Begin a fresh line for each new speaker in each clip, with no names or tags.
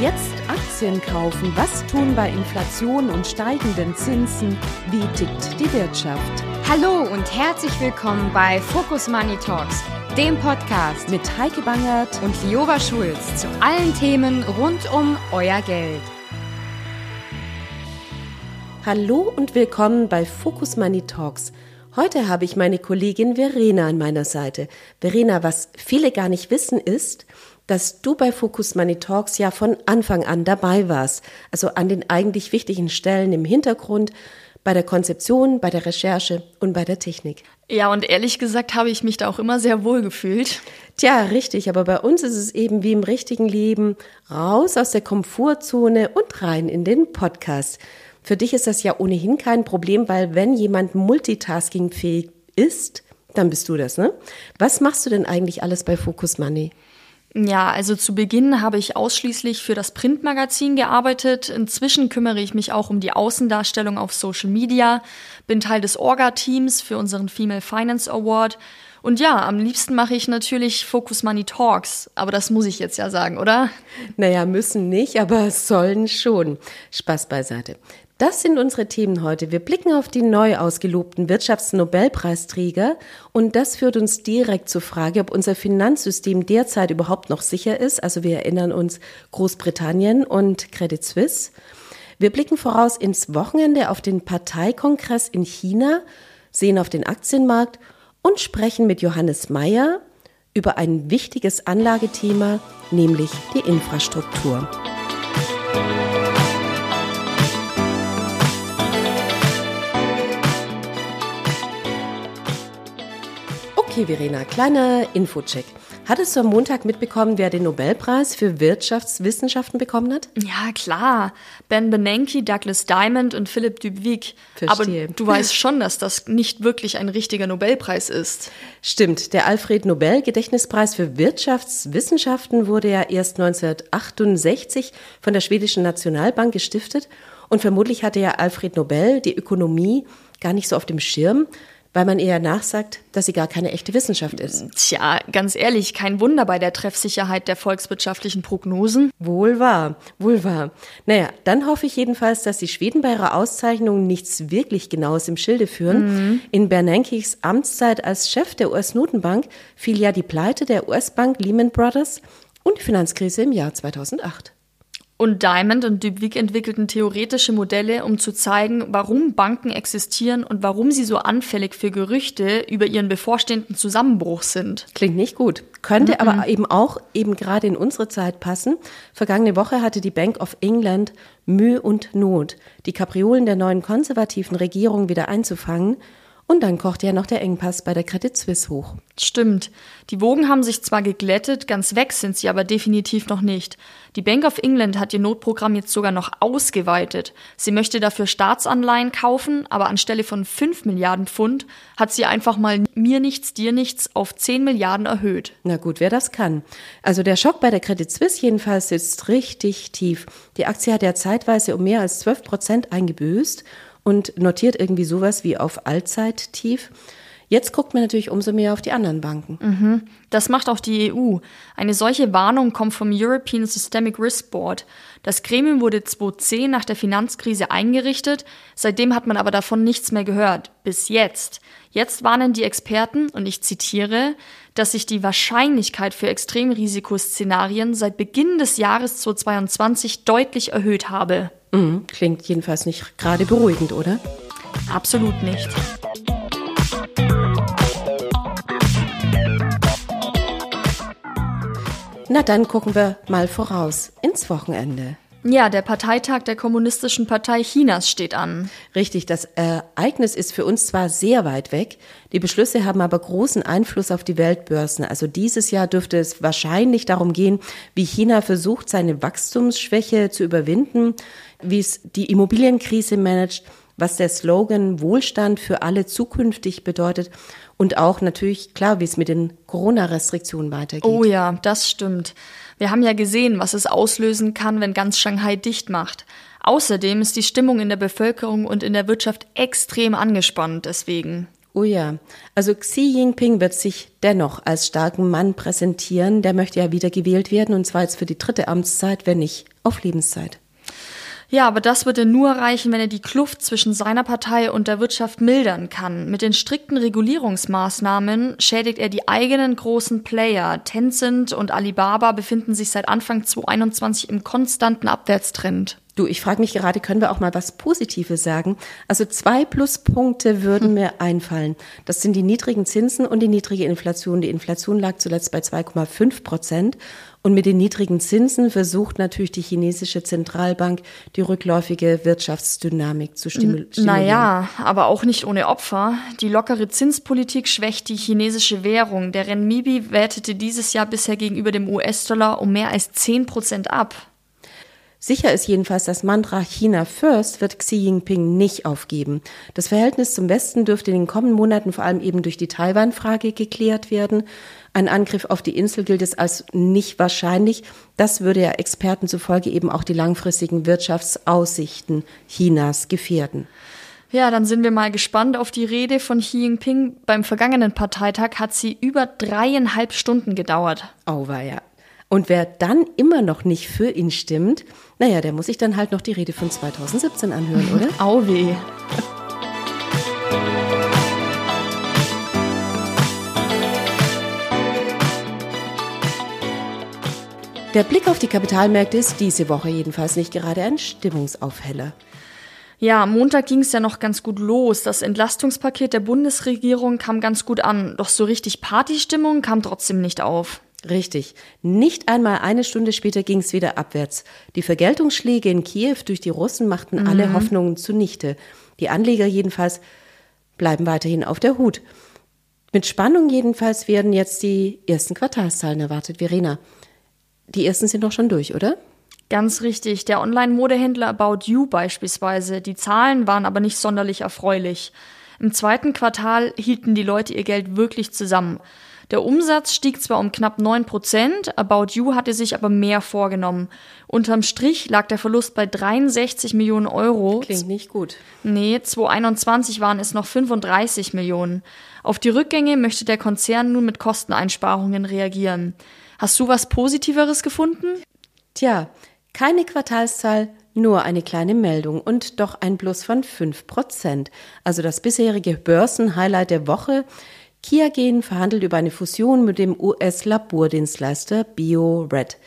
Jetzt Aktien kaufen. Was tun bei Inflation und steigenden Zinsen? Wie tickt die Wirtschaft?
Hallo und herzlich willkommen bei Focus Money Talks, dem Podcast
Mit Heike Bangert
und Liova Schulz zu allen Themen rund um euer Geld.
Hallo und willkommen bei Focus Money Talks. Heute habe ich meine Kollegin Verena an meiner Seite. Verena, was viele gar nicht wissen ist, dass du bei Focus Money Talks ja von Anfang an dabei warst. Also an den eigentlich wichtigen Stellen im Hintergrund, bei der Konzeption, bei der Recherche und bei der Technik.
Ja, und ehrlich gesagt habe ich mich da auch immer sehr wohl gefühlt.
Tja, richtig, aber bei uns ist es eben wie im richtigen Leben, raus aus der Komfortzone und rein in den Podcast. Für dich ist das ja ohnehin kein Problem, weil wenn jemand multitaskingfähig ist, dann bist du das, ne? Was machst du denn eigentlich alles bei Focus Money?
Ja, also zu Beginn habe ich ausschließlich für das Printmagazin gearbeitet. Inzwischen kümmere ich mich auch um die Außendarstellung auf Social Media, bin Teil des Orga-Teams für unseren Female Finance Award. Und ja, am liebsten mache ich natürlich Focus Money Talks, aber das muss ich jetzt ja sagen, oder?
Naja, müssen nicht, aber sollen schon. Spaß beiseite. Das sind unsere Themen heute. Wir blicken auf die neu ausgelobten Wirtschaftsnobelpreisträger und das führt uns direkt zur Frage, ob unser Finanzsystem derzeit überhaupt noch sicher ist. Also wir erinnern uns Großbritannien und Credit Suisse. Wir blicken voraus ins Wochenende auf den Parteikongress in China, sehen auf den Aktienmarkt und sprechen mit Johannes Mayer über ein wichtiges Anlagethema, nämlich die Infrastruktur. Okay, Verena, kleiner Infocheck. Hattest du am Montag mitbekommen, wer den Nobelpreis für Wirtschaftswissenschaften bekommen hat?
Ja, klar. Ben Bernanke, Douglas Diamond und Philipp Dubic.
Verstehe.
Aber du weißt schon, dass das nicht wirklich ein richtiger Nobelpreis ist.
Stimmt, der Alfred Nobel Gedächtnispreis für Wirtschaftswissenschaften wurde ja erst 1968 von der schwedischen Nationalbank gestiftet und vermutlich hatte ja Alfred Nobel die Ökonomie gar nicht so auf dem Schirm, weil man eher nachsagt, dass sie gar keine echte Wissenschaft ist.
Tja, ganz ehrlich, kein Wunder bei der Treffsicherheit der volkswirtschaftlichen Prognosen.
Wohl wahr, wohl wahr. Naja, dann hoffe ich jedenfalls, dass die Schweden bei ihrer Auszeichnung nichts wirklich Genaues im Schilde führen. Mhm. In Bernankes Amtszeit als Chef der US-Notenbank fiel ja die Pleite der US-Bank Lehman Brothers und die Finanzkrise im Jahr 2008.
Und Diamond und Dubik entwickelten theoretische Modelle, um zu zeigen, warum Banken existieren und warum sie so anfällig für Gerüchte über ihren bevorstehenden Zusammenbruch sind.
Klingt nicht gut. Könnte mhm. aber eben auch eben gerade in unsere Zeit passen. Vergangene Woche hatte die Bank of England Mühe und Not, die Kapriolen der neuen konservativen Regierung wieder einzufangen und dann kocht ja noch der Engpass bei der Credit Suisse hoch.
Stimmt. Die Wogen haben sich zwar geglättet, ganz weg sind sie aber definitiv noch nicht. Die Bank of England hat ihr Notprogramm jetzt sogar noch ausgeweitet. Sie möchte dafür Staatsanleihen kaufen, aber anstelle von 5 Milliarden Pfund hat sie einfach mal mir nichts, dir nichts auf 10 Milliarden erhöht.
Na gut, wer das kann. Also der Schock bei der Credit Suisse jedenfalls sitzt richtig tief. Die Aktie hat ja zeitweise um mehr als 12 Prozent eingebüßt und notiert irgendwie sowas wie auf Allzeittief. Jetzt guckt man natürlich umso mehr auf die anderen Banken.
Mhm. Das macht auch die EU. Eine solche Warnung kommt vom European Systemic Risk Board. Das Gremium wurde 2010 nach der Finanzkrise eingerichtet. Seitdem hat man aber davon nichts mehr gehört. Bis jetzt. Jetzt warnen die Experten, und ich zitiere, dass sich die Wahrscheinlichkeit für Extremrisikoszenarien seit Beginn des Jahres 2022 deutlich erhöht habe.
Mhm. Klingt jedenfalls nicht gerade beruhigend, oder?
Absolut nicht.
Na dann gucken wir mal voraus ins Wochenende.
Ja, der Parteitag der Kommunistischen Partei Chinas steht an.
Richtig, das Ereignis ist für uns zwar sehr weit weg, die Beschlüsse haben aber großen Einfluss auf die Weltbörsen. Also dieses Jahr dürfte es wahrscheinlich darum gehen, wie China versucht, seine Wachstumsschwäche zu überwinden, wie es die Immobilienkrise managt, was der Slogan Wohlstand für alle zukünftig bedeutet und auch natürlich klar, wie es mit den Corona-Restriktionen weitergeht.
Oh ja, das stimmt. Wir haben ja gesehen, was es auslösen kann, wenn ganz Shanghai dicht macht. Außerdem ist die Stimmung in der Bevölkerung und in der Wirtschaft extrem angespannt deswegen.
Oh ja, also Xi Jinping wird sich dennoch als starken Mann präsentieren. Der möchte ja wieder gewählt werden und zwar jetzt für die dritte Amtszeit, wenn nicht auf Lebenszeit.
Ja, aber das wird er nur erreichen, wenn er die Kluft zwischen seiner Partei und der Wirtschaft mildern kann. Mit den strikten Regulierungsmaßnahmen schädigt er die eigenen großen Player. Tencent und Alibaba befinden sich seit Anfang 2021 im konstanten Abwärtstrend.
Du, ich frage mich gerade, können wir auch mal was Positives sagen? Also zwei Pluspunkte würden hm. mir einfallen. Das sind die niedrigen Zinsen und die niedrige Inflation. Die Inflation lag zuletzt bei 2,5 Prozent. Und mit den niedrigen Zinsen versucht natürlich die chinesische Zentralbank, die rückläufige Wirtschaftsdynamik zu stimulieren.
Naja, aber auch nicht ohne Opfer. Die lockere Zinspolitik schwächt die chinesische Währung. Der Renminbi wertete dieses Jahr bisher gegenüber dem US-Dollar um mehr als 10 Prozent ab.
Sicher ist jedenfalls, das Mantra China First wird Xi Jinping nicht aufgeben. Das Verhältnis zum Westen dürfte in den kommenden Monaten vor allem eben durch die Taiwan-Frage geklärt werden. Ein Angriff auf die Insel gilt es als nicht wahrscheinlich. Das würde ja Experten zufolge eben auch die langfristigen Wirtschaftsaussichten Chinas gefährden.
Ja, dann sind wir mal gespannt auf die Rede von Xi Jinping. Beim vergangenen Parteitag hat sie über dreieinhalb Stunden gedauert.
Auweia. Und wer dann immer noch nicht für ihn stimmt, naja, der muss sich dann halt noch die Rede von 2017 anhören, oder?
Au weh.
Der Blick auf die Kapitalmärkte ist diese Woche jedenfalls nicht gerade ein Stimmungsaufheller.
Ja, am Montag ging es ja noch ganz gut los. Das Entlastungspaket der Bundesregierung kam ganz gut an. Doch so richtig Partystimmung kam trotzdem nicht auf.
Richtig. Nicht einmal eine Stunde später ging es wieder abwärts. Die Vergeltungsschläge in Kiew durch die Russen machten mhm. alle Hoffnungen zunichte. Die Anleger jedenfalls bleiben weiterhin auf der Hut. Mit Spannung jedenfalls werden jetzt die ersten Quartalszahlen erwartet. Verena, die ersten sind doch schon durch, oder?
Ganz richtig. Der Online-Modehändler About You beispielsweise. Die Zahlen waren aber nicht sonderlich erfreulich. Im zweiten Quartal hielten die Leute ihr Geld wirklich zusammen. Der Umsatz stieg zwar um knapp 9 Prozent, About You hatte sich aber mehr vorgenommen. Unterm Strich lag der Verlust bei 63 Millionen Euro.
Klingt nicht gut.
Nee, 2021 waren es noch 35 Millionen. Auf die Rückgänge möchte der Konzern nun mit Kosteneinsparungen reagieren. Hast du was Positiveres gefunden?
Tja, keine Quartalszahl, nur eine kleine Meldung und doch ein Plus von 5 Prozent. Also das bisherige Börsenhighlight der Woche Kiagen verhandelt über eine Fusion mit dem US-Labordienstleister BioRed.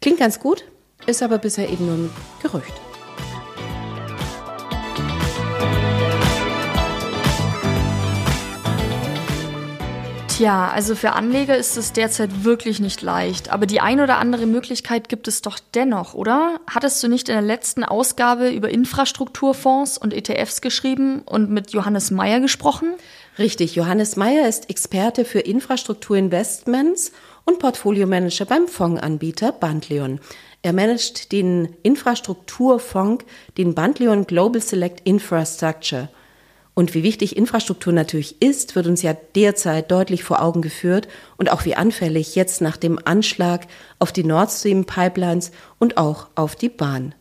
Klingt ganz gut, ist aber bisher eben nur ein Gerücht.
Tja, also für Anleger ist es derzeit wirklich nicht leicht. Aber die ein oder andere Möglichkeit gibt es doch dennoch, oder? Hattest du nicht in der letzten Ausgabe über Infrastrukturfonds und ETFs geschrieben und mit Johannes Meyer gesprochen?
Richtig, Johannes Meyer ist Experte für Infrastrukturinvestments und Portfoliomanager beim Fondsanbieter Bandleon. Er managt den Infrastrukturfonds, den Bandleon Global Select Infrastructure. Und wie wichtig Infrastruktur natürlich ist, wird uns ja derzeit deutlich vor Augen geführt und auch wie anfällig jetzt nach dem Anschlag auf die Nord Stream Pipelines und auch auf die Bahn.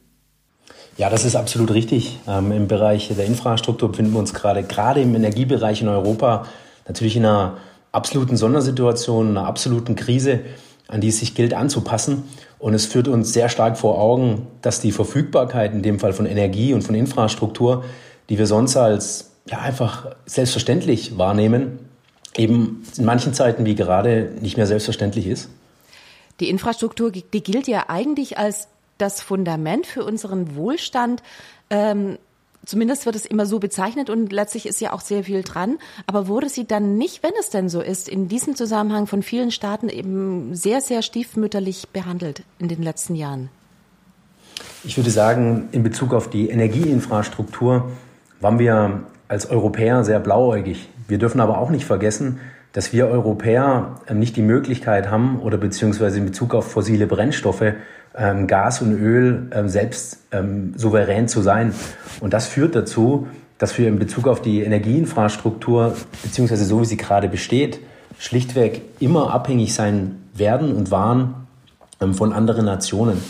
Ja, das ist absolut richtig. Ähm, Im Bereich der Infrastruktur befinden wir uns gerade, gerade im Energiebereich in Europa, natürlich in einer absoluten Sondersituation, einer absoluten Krise, an die es sich gilt anzupassen. Und es führt uns sehr stark vor Augen, dass die Verfügbarkeit in dem Fall von Energie und von Infrastruktur, die wir sonst als ja, einfach selbstverständlich wahrnehmen, eben in manchen Zeiten wie gerade nicht mehr selbstverständlich ist.
Die Infrastruktur, die gilt ja eigentlich als das Fundament für unseren Wohlstand. Ähm, zumindest wird es immer so bezeichnet und letztlich ist ja auch sehr viel dran. Aber wurde sie dann nicht, wenn es denn so ist, in diesem Zusammenhang von vielen Staaten eben sehr, sehr stiefmütterlich behandelt in den letzten Jahren?
Ich würde sagen, in Bezug auf die Energieinfrastruktur waren wir als Europäer sehr blauäugig. Wir dürfen aber auch nicht vergessen, dass wir Europäer ähm, nicht die Möglichkeit haben oder beziehungsweise in Bezug auf fossile Brennstoffe ähm, Gas und Öl ähm, selbst souverän zu sein. Und das führt dazu, dass wir in Bezug auf die Energieinfrastruktur beziehungsweise so wie sie gerade besteht, schlichtweg immer abhängig sein werden und waren von anderen Nationen.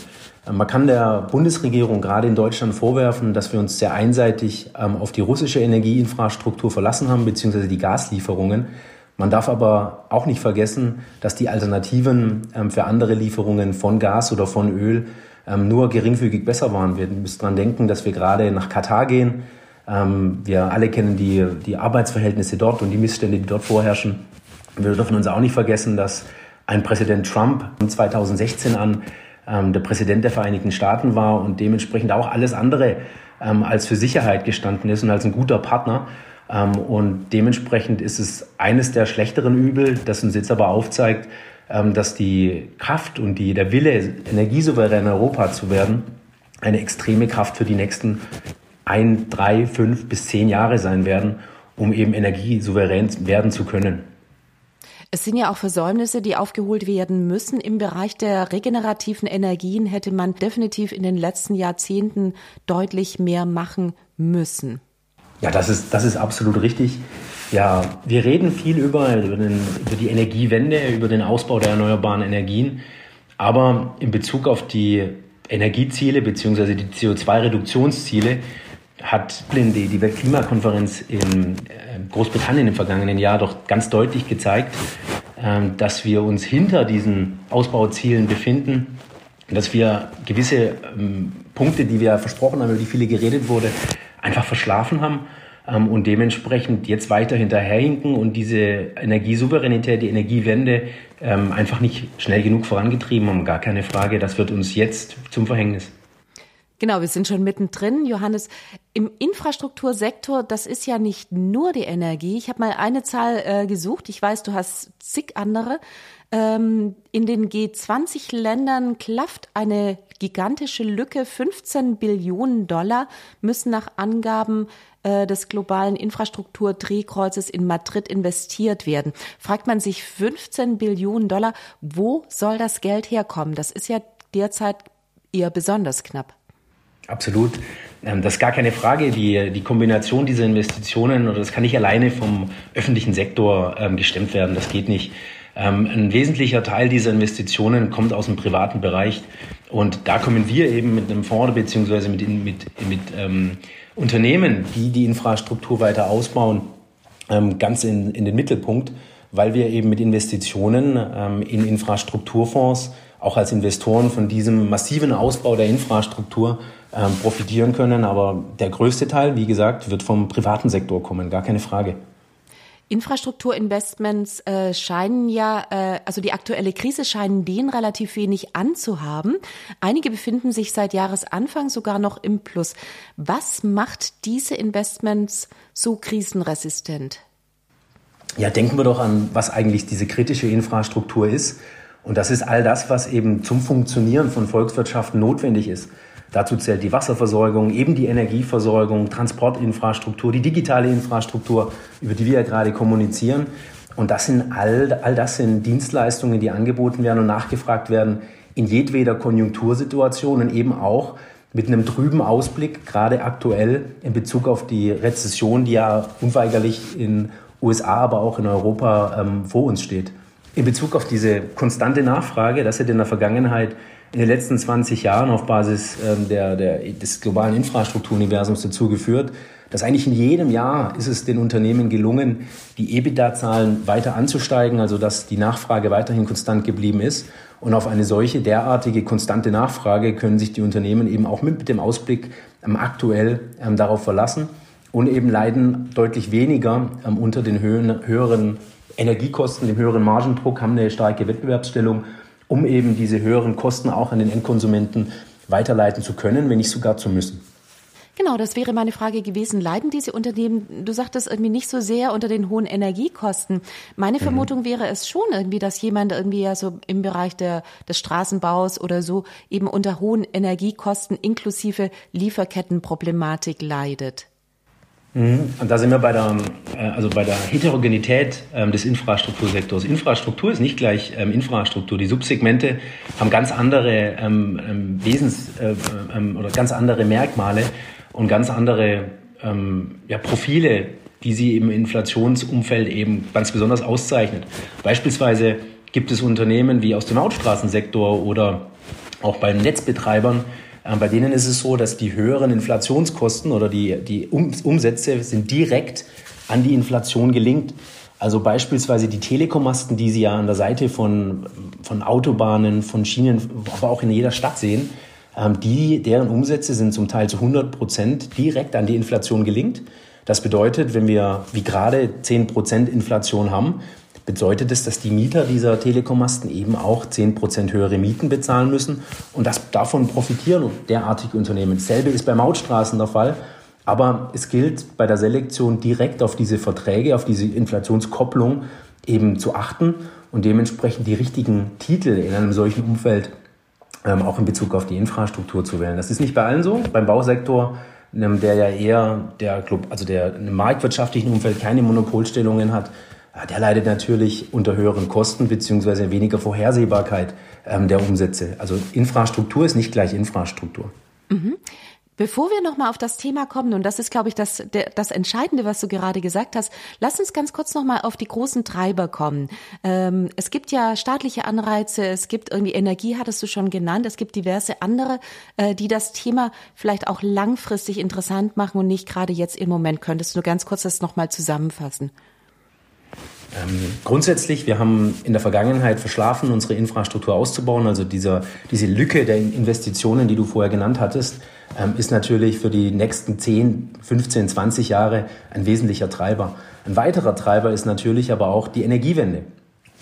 Man kann der Bundesregierung gerade in Deutschland vorwerfen, dass wir uns sehr einseitig auf die russische Energieinfrastruktur verlassen haben, beziehungsweise die Gaslieferungen. Man darf aber auch nicht vergessen, dass die Alternativen ähm, für andere Lieferungen von Gas oder von Öl ähm, nur geringfügig besser waren. Wir müssen daran denken, dass wir gerade nach Katar gehen. Ähm, wir alle kennen die, die Arbeitsverhältnisse dort und die Missstände, die dort vorherrschen. Wir dürfen uns auch nicht vergessen, dass ein Präsident Trump 2016 an der Präsident der Vereinigten Staaten war und dementsprechend auch alles andere als für Sicherheit gestanden ist und als ein guter Partner. Ähm, und dementsprechend ist es eines der schlechteren Übel, das uns jetzt aber aufzeigt, ähm, dass die Kraft und die, der Wille, energiesouverän in Europa zu werden, eine extreme Kraft für die nächsten ein, drei, fünf bis zehn Jahre sein werden, um eben energiesouverän werden zu können.
Es sind ja auch Versäumnisse, die aufgeholt werden müssen. Im Bereich der regenerativen Energien hätte man definitiv in den letzten Jahrzehnten deutlich mehr machen müssen.
Ja, das ist, das ist absolut richtig. Ja, wir reden viel über, über, den, über die Energiewende, über den Ausbau der erneuerbaren Energien. Aber in Bezug auf die Energieziele bzw. die CO2-Reduktionsziele hat die, die Weltklimakonferenz in äh, Großbritannien im vergangenen Jahr doch ganz deutlich gezeigt, ähm, dass wir uns hinter diesen Ausbauzielen befinden, dass wir gewisse ähm, Punkte, die wir versprochen haben, über die viele geredet wurde, einfach verschlafen haben ähm, und dementsprechend jetzt weiter hinterherhinken und diese Energiesouveränität, die Energiewende einfach nicht schnell genug vorangetrieben haben. Gar keine Frage, das wird uns jetzt zum Verhängnis.
Genau, wir sind schon mittendrin. Johannes, im Infrastruktursektor, das ist ja nicht nur die Energie. Ich habe mal eine Zahl äh, gesucht. Ich weiß, du hast zig andere. Ähm, in den G20-Ländern klafft eine gigantische Lücke. 15 Billionen Dollar müssen nach Angaben äh, des globalen Infrastrukturdrehkreuzes in Madrid investiert werden. Fragt man sich 15 Billionen Dollar, wo soll das Geld herkommen? Das ist ja derzeit eher besonders knapp.
Absolut. Ähm, das ist gar keine Frage. Die, die Kombination dieser Investitionen, oder das kann nicht alleine vom öffentlichen Sektor ähm, gestemmt werden. Das geht nicht. Ähm, ein wesentlicher Teil dieser Investitionen kommt aus dem privaten Bereich. Und da kommen wir eben mit einem Fonds beziehungsweise mit, mit, mit ähm, Unternehmen, die die Infrastruktur weiter ausbauen, ganz in, in den Mittelpunkt, weil wir eben mit Investitionen in Infrastrukturfonds auch als Investoren von diesem massiven Ausbau der Infrastruktur ähm, profitieren können. Aber der größte Teil, wie gesagt, wird vom privaten Sektor kommen, gar keine Frage.
Infrastrukturinvestments äh, scheinen ja, äh, also die aktuelle Krise scheinen denen relativ wenig anzuhaben. Einige befinden sich seit Jahresanfang sogar noch im Plus. Was macht diese Investments so krisenresistent?
Ja, denken wir doch an, was eigentlich diese kritische Infrastruktur ist. Und das ist all das, was eben zum Funktionieren von Volkswirtschaften notwendig ist. Dazu zählt die Wasserversorgung, eben die Energieversorgung, Transportinfrastruktur, die digitale Infrastruktur, über die wir ja gerade kommunizieren. Und das sind all, all das sind Dienstleistungen, die angeboten werden und nachgefragt werden in jedweder Konjunktursituation und eben auch mit einem trüben Ausblick, gerade aktuell in Bezug auf die Rezession, die ja unweigerlich in USA, aber auch in Europa ähm, vor uns steht. In Bezug auf diese konstante Nachfrage, das hat in der Vergangenheit in den letzten 20 Jahren auf Basis ähm, der, der, des globalen Infrastrukturuniversums dazu geführt, dass eigentlich in jedem Jahr ist es den Unternehmen gelungen, die EBITDA-Zahlen weiter anzusteigen, also dass die Nachfrage weiterhin konstant geblieben ist. Und auf eine solche derartige konstante Nachfrage können sich die Unternehmen eben auch mit, dem Ausblick ähm, aktuell ähm, darauf verlassen und eben leiden deutlich weniger ähm, unter den höhen, höheren Energiekosten, dem höheren Margendruck, haben eine starke Wettbewerbsstellung um eben diese höheren Kosten auch an den Endkonsumenten weiterleiten zu können, wenn nicht sogar zu müssen.
Genau, das wäre meine Frage gewesen. Leiden diese Unternehmen, du sagtest irgendwie nicht so sehr unter den hohen Energiekosten. Meine mhm. Vermutung wäre es schon irgendwie, dass jemand irgendwie ja so im Bereich der, des Straßenbaus oder so eben unter hohen Energiekosten inklusive Lieferkettenproblematik leidet.
Mhm. Und da sind wir bei der, äh, also bei der Heterogenität ähm, des Infrastruktursektors. Infrastruktur ist nicht gleich ähm, Infrastruktur. Die Subsegmente haben ganz andere ähm, Wesens- äh, oder ganz andere Merkmale und ganz andere Profile, die sie im Inflationsumfeld eben ganz besonders auszeichnet. Beispielsweise gibt es Unternehmen wie aus dem Hauptstraßensektor oder auch bei Netzbetreibern, bei denen ist es so, dass die höheren Inflationskosten oder die, die Umsätze sind direkt an die Inflation gelingt. Also beispielsweise die Telekommasten, die Sie ja an der Seite von, von Autobahnen, von Schienen, aber auch in jeder Stadt sehen, Ähm, die, deren Umsätze sind zum Teil zu 100 Prozent direkt an die Inflation gelingt. Das bedeutet, wenn wir wie gerade 10 Prozent Inflation haben, bedeutet es, dass die Mieter dieser Telekommasten eben auch 10 Prozent höhere Mieten bezahlen müssen. Und das, davon profitieren derartige Unternehmen. Dasselbe ist bei Mautstraßen der Fall. Aber es gilt bei der Selektion direkt auf diese Verträge, auf diese Inflationskopplung eben zu achten und dementsprechend die richtigen Titel in einem solchen Umfeld ähm, auch in Bezug auf die Infrastruktur zu wählen. Das ist nicht bei allen so. Beim Bausektor, ähm, der ja eher der Club, also der im marktwirtschaftlichen Umfeld keine Monopolstellungen hat, der leidet natürlich unter höheren Kosten beziehungsweise weniger Vorhersehbarkeit ähm, der Umsätze. Also Infrastruktur ist nicht gleich Infrastruktur.
Mhm. Bevor wir nochmal auf das Thema kommen, und das ist, glaube ich, das, das Entscheidende, was du gerade gesagt hast, lass uns ganz kurz nochmal auf die großen Treiber kommen. Ähm, es gibt ja staatliche Anreize, es gibt irgendwie Energie, hattest du schon genannt, es gibt diverse andere, äh, die das Thema vielleicht auch langfristig interessant machen und nicht gerade jetzt im Moment. Könntest du ganz kurz das nochmal zusammenfassen?
Ähm, grundsätzlich, wir haben in der Vergangenheit verschlafen, unsere Infrastruktur auszubauen. Also dieser, diese Lücke der Investitionen, die du vorher genannt hattest, ähm, ist natürlich für die nächsten 10, 15, 20 Jahre ein wesentlicher Treiber. Ein weiterer Treiber ist natürlich aber auch die Energiewende.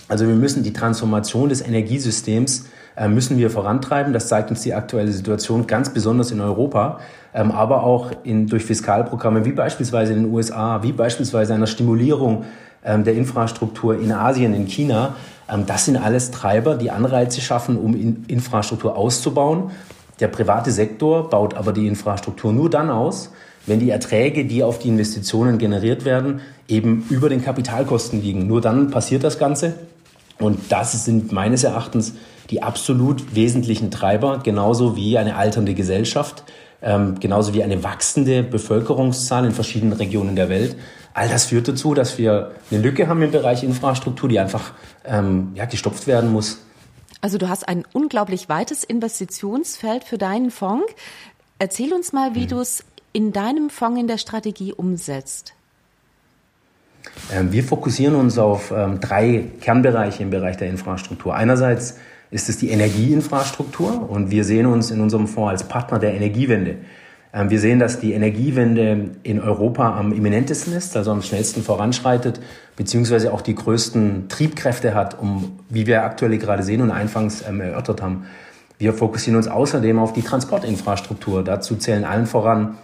Also wir müssen die Transformation des Energiesystems äh, müssen wir vorantreiben. Das zeigt uns die aktuelle Situation ganz besonders in Europa, ähm, aber auch in, durch Fiskalprogramme wie beispielsweise in den USA, wie beispielsweise einer Stimulierung der Infrastruktur in Asien, in China. Ähm, das sind alles Treiber, die Anreize schaffen, um Infrastruktur auszubauen. Der private Sektor baut aber die Infrastruktur nur dann aus, wenn die Erträge, die auf die Investitionen generiert werden, eben über den Kapitalkosten liegen. Nur dann passiert das Ganze. Und das sind meines Erachtens die absolut wesentlichen Treiber, genauso wie eine alternde Gesellschaft, ähm, genauso wie eine wachsende Bevölkerungszahl in verschiedenen Regionen der Welt. All das führt dazu, dass wir eine Lücke haben im Bereich Infrastruktur, die einfach ähm, ja, gestopft werden muss.
Also du hast ein unglaublich weites Investitionsfeld für deinen Fonds. Erzähl uns mal, wie mhm. du es in deinem Fonds in der Strategie umsetzt.
Ähm, wir fokussieren uns auf ähm, drei Kernbereiche im Bereich der Infrastruktur. Einerseits ist es die Energieinfrastruktur und wir sehen uns in unserem Fonds als Partner der Energiewende. Ähm, wir sehen, dass die Energiewende in Europa am imminentesten ist, also am schnellsten voranschreitet, beziehungsweise auch die größten Triebkräfte hat, um, wie wir aktuell gerade sehen und einfangs ähm, erörtert haben. Wir fokussieren uns außerdem auf die Transportinfrastruktur. Dazu zählen allen voran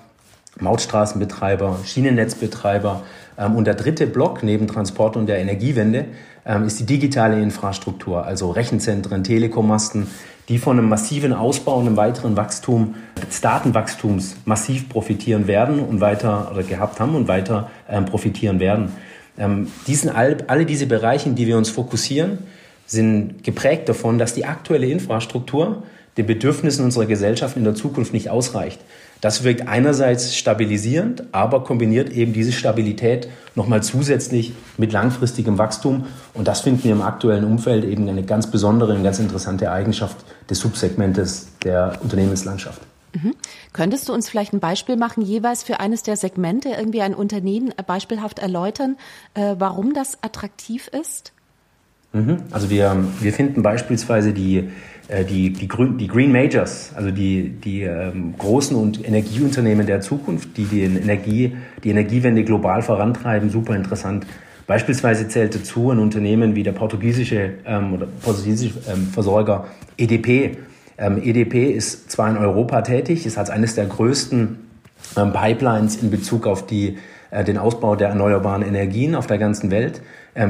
Mautstraßenbetreiber, Schienennetzbetreiber. Ähm, und der dritte Block neben Transport und der Energiewende ist die digitale Infrastruktur, also Rechenzentren, Telekommasten, die von einem massiven Ausbau und einem weiteren Wachstum des Datenwachstums massiv profitieren werden und weiter oder gehabt haben und weiter ähm, profitieren werden. Ähm, diesen, all, alle diese Bereiche, in die wir uns fokussieren, sind geprägt davon, dass die aktuelle Infrastruktur den Bedürfnissen unserer Gesellschaft in der Zukunft nicht ausreicht. Das wirkt einerseits stabilisierend, aber kombiniert eben diese Stabilität nochmal zusätzlich mit langfristigem Wachstum. Und das finden wir im aktuellen Umfeld eben eine ganz besondere und ganz interessante Eigenschaft des Subsegmentes der Unternehmenslandschaft.
Mhm. Könntest du uns vielleicht ein Beispiel machen, jeweils für eines der Segmente, irgendwie ein Unternehmen beispielhaft erläutern, äh, warum das attraktiv ist?
Mhm. Also wir, wir finden beispielsweise die die, die, Grün, die Green Majors, also die, die ähm, großen und Energieunternehmen der Zukunft, die die, Energie, die Energiewende global vorantreiben, super interessant. Beispielsweise zählt dazu ein Unternehmen wie der portugiesische ähm, oder portugiesische ähm, Versorger EDP. Ähm, EDP ist zwar in Europa tätig, ist als eines der größten ähm, Pipelines in Bezug auf die, äh, den Ausbau der erneuerbaren Energien auf der ganzen Welt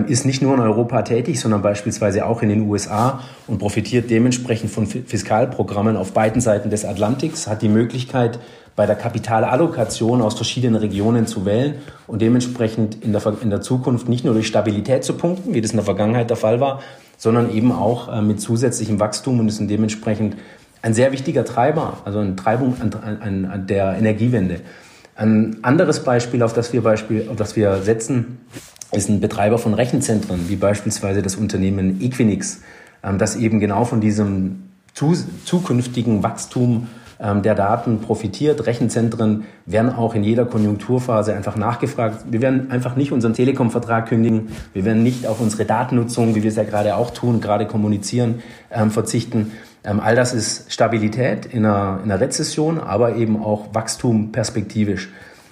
ist nicht nur in Europa tätig, sondern beispielsweise auch in den USA und profitiert dementsprechend von Fiskalprogrammen auf beiden Seiten des Atlantiks, hat die Möglichkeit, bei der Kapitalallokation aus verschiedenen Regionen zu wählen und dementsprechend in der, in der Zukunft nicht nur durch Stabilität zu punkten, wie das in der Vergangenheit der Fall war, sondern eben auch äh, mit zusätzlichem Wachstum und ist dementsprechend ein sehr wichtiger Treiber, also eine Treibung an, an, an der Energiewende. Ein anderes Beispiel, auf das wir, Beispiel, auf das wir setzen, ist ein Betreiber von Rechenzentren, wie beispielsweise das Unternehmen Equinix, ähm, das eben genau von diesem zukünftigen Wachstum ähm, der Daten profitiert. Rechenzentren werden auch in jeder Konjunkturphase einfach nachgefragt. Wir werden einfach nicht unseren Telekom-Vertrag kündigen. Wir werden nicht auf unsere Datennutzung, wie wir es ja gerade auch tun, gerade kommunizieren, ähm, verzichten. All das ist Stabilität in einer, in einer Rezession, aber eben auch Wachstum perspektivisch.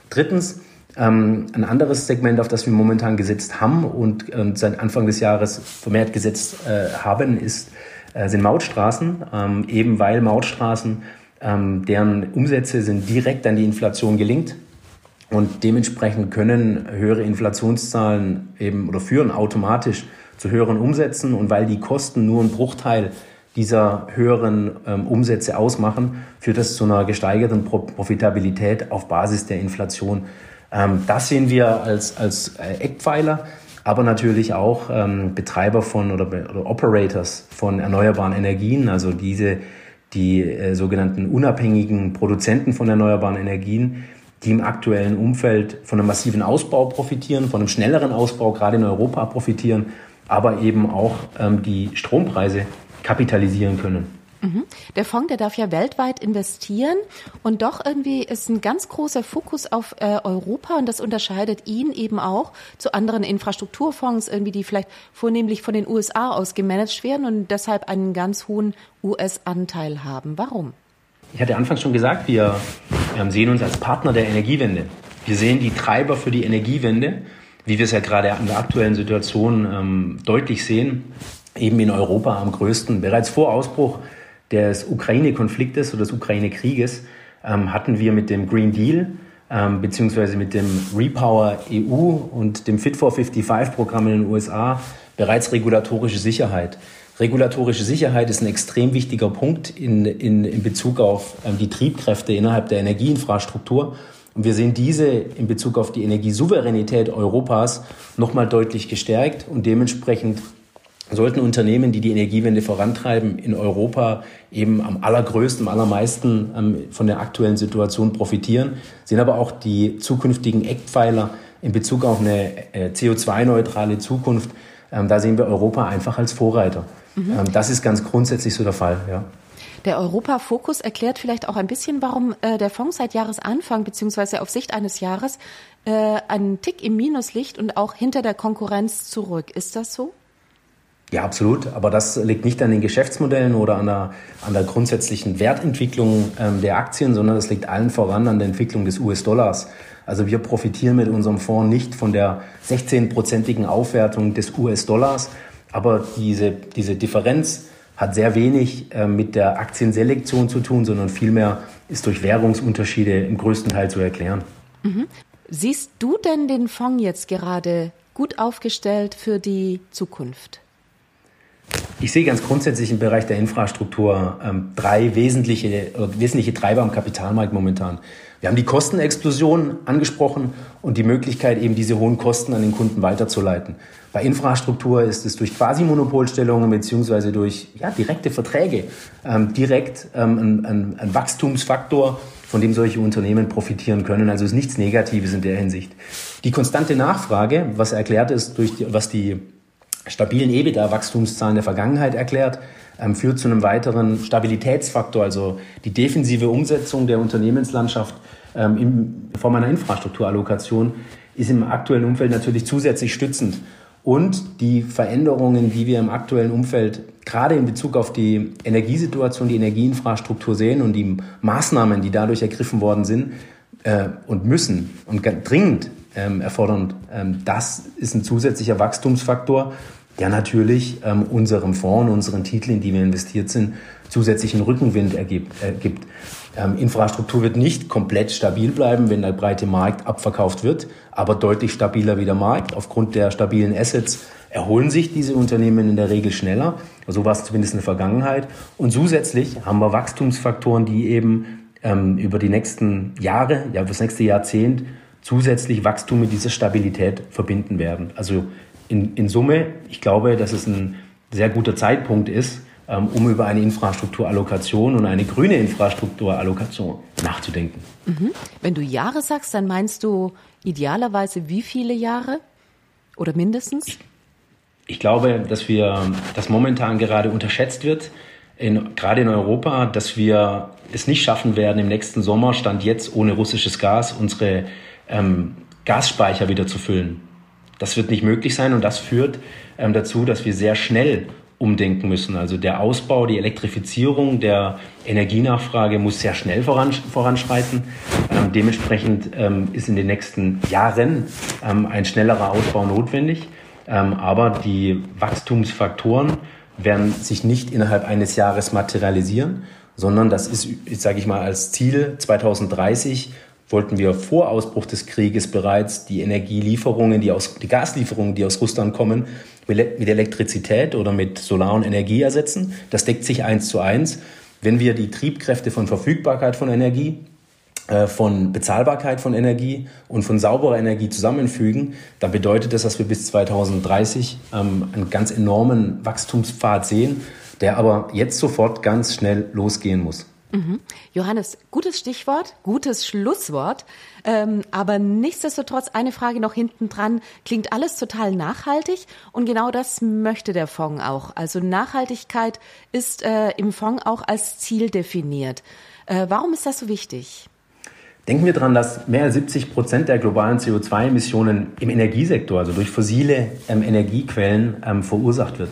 Drittens, ähm, ein anderes Segment, auf das wir momentan gesetzt haben und ähm, seit Anfang des Jahres vermehrt gesetzt äh, haben, ist, äh, sind Mautstraßen, ähm, eben weil Mautstraßen, ähm, deren Umsätze sind direkt an die Inflation gelinkt und dementsprechend können höhere Inflationszahlen eben oder führen automatisch zu höheren Umsätzen und weil die Kosten nur einen Bruchteil dieser höheren ähm, Umsätze ausmachen, führt das zu einer gesteigerten Pro Profitabilität auf Basis der Inflation. Ähm, das sehen wir als, als äh, Eckpfeiler, aber natürlich auch ähm, Betreiber von oder, oder Operators von erneuerbaren Energien, also diese, die äh, sogenannten unabhängigen Produzenten von erneuerbaren Energien, die im aktuellen Umfeld von einem massiven Ausbau profitieren, von einem schnelleren Ausbau gerade in Europa profitieren, aber eben auch ähm, die Strompreise kapitalisieren können.
Mhm. Der Fonds, der darf ja weltweit investieren und doch irgendwie ist ein ganz großer Fokus auf äh, Europa und das unterscheidet ihn eben auch zu anderen Infrastrukturfonds, irgendwie, die vielleicht vornehmlich von den USA aus gemanagt werden und deshalb einen ganz hohen US-Anteil haben. Warum?
Ich hatte anfangs schon gesagt, wir sehen uns als Partner der Energiewende. Wir sehen die Treiber für die Energiewende, wie wir es ja gerade in der aktuellen Situation ähm, deutlich sehen, eben in Europa am größten. Bereits vor Ausbruch des Ukraine-Konfliktes oder des Ukraine-Krieges ähm, hatten wir mit dem Green Deal ähm, beziehungsweise mit dem Repower EU und dem Fit for 55-Programm in den USA bereits regulatorische Sicherheit. Regulatorische Sicherheit ist ein extrem wichtiger Punkt in, in, in Bezug auf ähm, die Triebkräfte innerhalb der Energieinfrastruktur. Und wir sehen diese in Bezug auf die Energiesouveränität Europas nochmal deutlich gestärkt und dementsprechend sollten Unternehmen, die die Energiewende vorantreiben, in Europa eben am allergrößten, am allermeisten ähm, von der aktuellen Situation profitieren, sind aber auch die zukünftigen Eckpfeiler in Bezug auf eine äh, CO2-neutrale Zukunft. Ähm, da sehen wir Europa einfach als Vorreiter. Mhm. Ähm, das ist ganz grundsätzlich so der Fall, ja.
Der Europa-Fokus erklärt vielleicht auch ein bisschen, warum äh, der Fonds seit Jahresanfang beziehungsweise auf Sicht eines Jahres äh, einen Tick im Minus liegt und auch hinter der Konkurrenz zurück. Ist das so?
Ja, absolut. Aber das liegt nicht an den Geschäftsmodellen oder an der, an der grundsätzlichen Wertentwicklung ähm, der Aktien, sondern das liegt allen voran an der Entwicklung des US-Dollars. Also wir profitieren mit unserem Fonds nicht von der 16-prozentigen Aufwertung des US-Dollars, aber diese, diese Differenz hat sehr wenig äh, mit der Aktienselektion zu tun, sondern vielmehr ist durch Währungsunterschiede im größten Teil zu erklären.
Mhm. Siehst du denn den Fonds jetzt gerade gut aufgestellt für die Zukunft?
Ich sehe ganz grundsätzlich im Bereich der Infrastruktur ähm, drei wesentliche, äh, wesentliche Treiber am Kapitalmarkt momentan. Wir haben die Kostenexplosion angesprochen und die Möglichkeit, eben diese hohen Kosten an den Kunden weiterzuleiten. Bei Infrastruktur ist es durch Quasi-Monopolstellungen beziehungsweise durch ja, direkte Verträge ähm, direkt ähm, ein, ein, Wachstumsfaktor, von dem solche Unternehmen profitieren können. Also ist nichts Negatives in der Hinsicht. Die konstante Nachfrage, was erklärt ist durch die, was die stabilen EBITDA-Wachstumszahlen der Vergangenheit erklärt, ähm, führt zu einem weiteren Stabilitätsfaktor, also die defensive Umsetzung der Unternehmenslandschaft ähm, in Form einer Infrastrukturallokation ist im aktuellen Umfeld natürlich zusätzlich stützend. Und die Veränderungen, die wir im aktuellen Umfeld gerade in Bezug auf die Energiesituation, die Energieinfrastruktur sehen und die Maßnahmen, die dadurch ergriffen worden sind äh, und müssen und dringend ähm, erfordern. Ähm, das ist ein zusätzlicher Wachstumsfaktor, der natürlich ähm, unserem Fonds, unseren Titeln, in die wir investiert sind, zusätzlichen Rückenwind ergibt. Äh. Ähm, Infrastruktur wird nicht komplett stabil bleiben, wenn der breite Markt abverkauft wird, aber deutlich stabiler wie der Markt. Aufgrund der stabilen Assets erholen sich diese Unternehmen in der Regel schneller. So war es zumindest in der Vergangenheit. Und zusätzlich haben wir Wachstumsfaktoren, die eben ähm, über die nächsten Jahre, ja, das nächste Jahrzehnt zusätzlich Wachstum mit dieser Stabilität verbinden werden. Also in, in Summe, ich glaube, dass es ein sehr guter Zeitpunkt ist, ähm, um über eine Infrastrukturallokation und eine grüne Infrastrukturallokation nachzudenken.
Mhm. Wenn du Jahre sagst, dann meinst du idealerweise wie viele Jahre oder mindestens?
Ich glaube, dass wir, dass momentan gerade unterschätzt wird, in, gerade in Europa, dass wir es nicht schaffen werden, im nächsten Sommer, Stand jetzt ohne russisches Gas, unsere ähm, Gasspeicher wieder zu füllen. Das wird nicht möglich sein und das führt ähm, dazu, dass wir sehr schnell umdenken müssen. Also der Ausbau, die Elektrifizierung der Energienachfrage muss sehr schnell voranschreiten. Ähm, dementsprechend ähm, ist in den nächsten Jahren ähm, ein schnellerer Ausbau notwendig. Ähm, aber die Wachstumsfaktoren werden sich nicht innerhalb eines Jahres materialisieren, sondern das ist, sage ich mal, als Ziel 2030 wollten wir vor Ausbruch des Krieges bereits die Energielieferungen, die, aus, die Gaslieferungen, die aus Russland kommen, mit Elektrizität oder mit Solar- und Energie ersetzen. Das deckt sich eins zu eins. Wenn wir die Triebkräfte von Verfügbarkeit von Energie, äh, von Bezahlbarkeit von Energie und von sauberer Energie zusammenfügen, dann bedeutet das, dass wir bis 2030 ähm, einen ganz enormen Wachstumspfad sehen, der aber jetzt sofort ganz schnell losgehen muss.
Mhm. Johannes, gutes Stichwort, gutes Schlusswort. Ähm, aber nichtsdestotrotz eine Frage noch hinten dran. Klingt alles total nachhaltig und genau das möchte der Fonds auch. Also Nachhaltigkeit ist äh, im Fonds auch als Ziel definiert. Äh, warum ist das so wichtig?
Denken wir daran, dass mehr als 70 Prozent der globalen CO2-Emissionen im Energiesektor, also durch fossile ähm, Energiequellen, ähm, verursacht wird.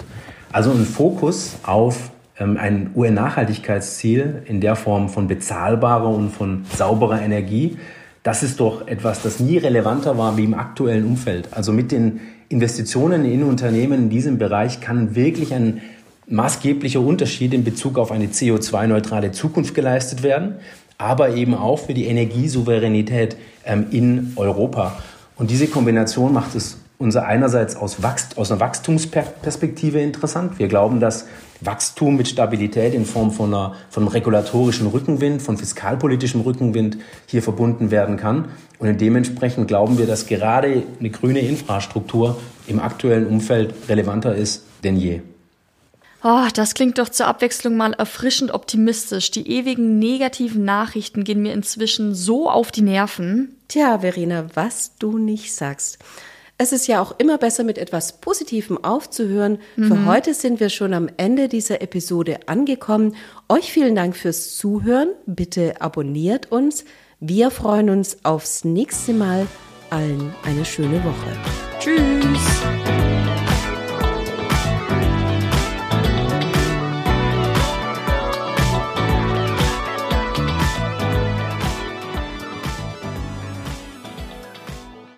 Also ein Fokus auf ein UN-Nachhaltigkeitsziel in der Form von bezahlbarer und von sauberer Energie, das ist doch etwas, das nie relevanter war wie im aktuellen Umfeld. Also mit den Investitionen in Unternehmen in diesem Bereich kann wirklich ein maßgeblicher Unterschied in Bezug auf eine CO2-neutrale Zukunft geleistet werden, aber eben auch für die Energiesouveränität ähm, in Europa. Und diese Kombination macht es unser einerseits aus, Wachst aus einer Wachstumsperspektive interessant. Wir glauben, dass Wachstum mit Stabilität in Form von, einer, von einem regulatorischen Rückenwind, von fiskalpolitischem Rückenwind hier verbunden werden kann. Und dementsprechend glauben wir, dass gerade eine grüne Infrastruktur im aktuellen Umfeld relevanter ist denn je.
Oh, das klingt doch zur Abwechslung mal erfrischend optimistisch. Die ewigen negativen Nachrichten gehen mir inzwischen so auf die Nerven.
Tja, Verena, was du nicht sagst. Es ist ja auch immer besser, mit etwas Positivem aufzuhören. Mhm. Für heute sind wir schon am Ende dieser Episode angekommen. Euch vielen Dank fürs Zuhören. Bitte abonniert uns. Wir freuen uns aufs nächste Mal. Allen eine schöne Woche.
Tschüss.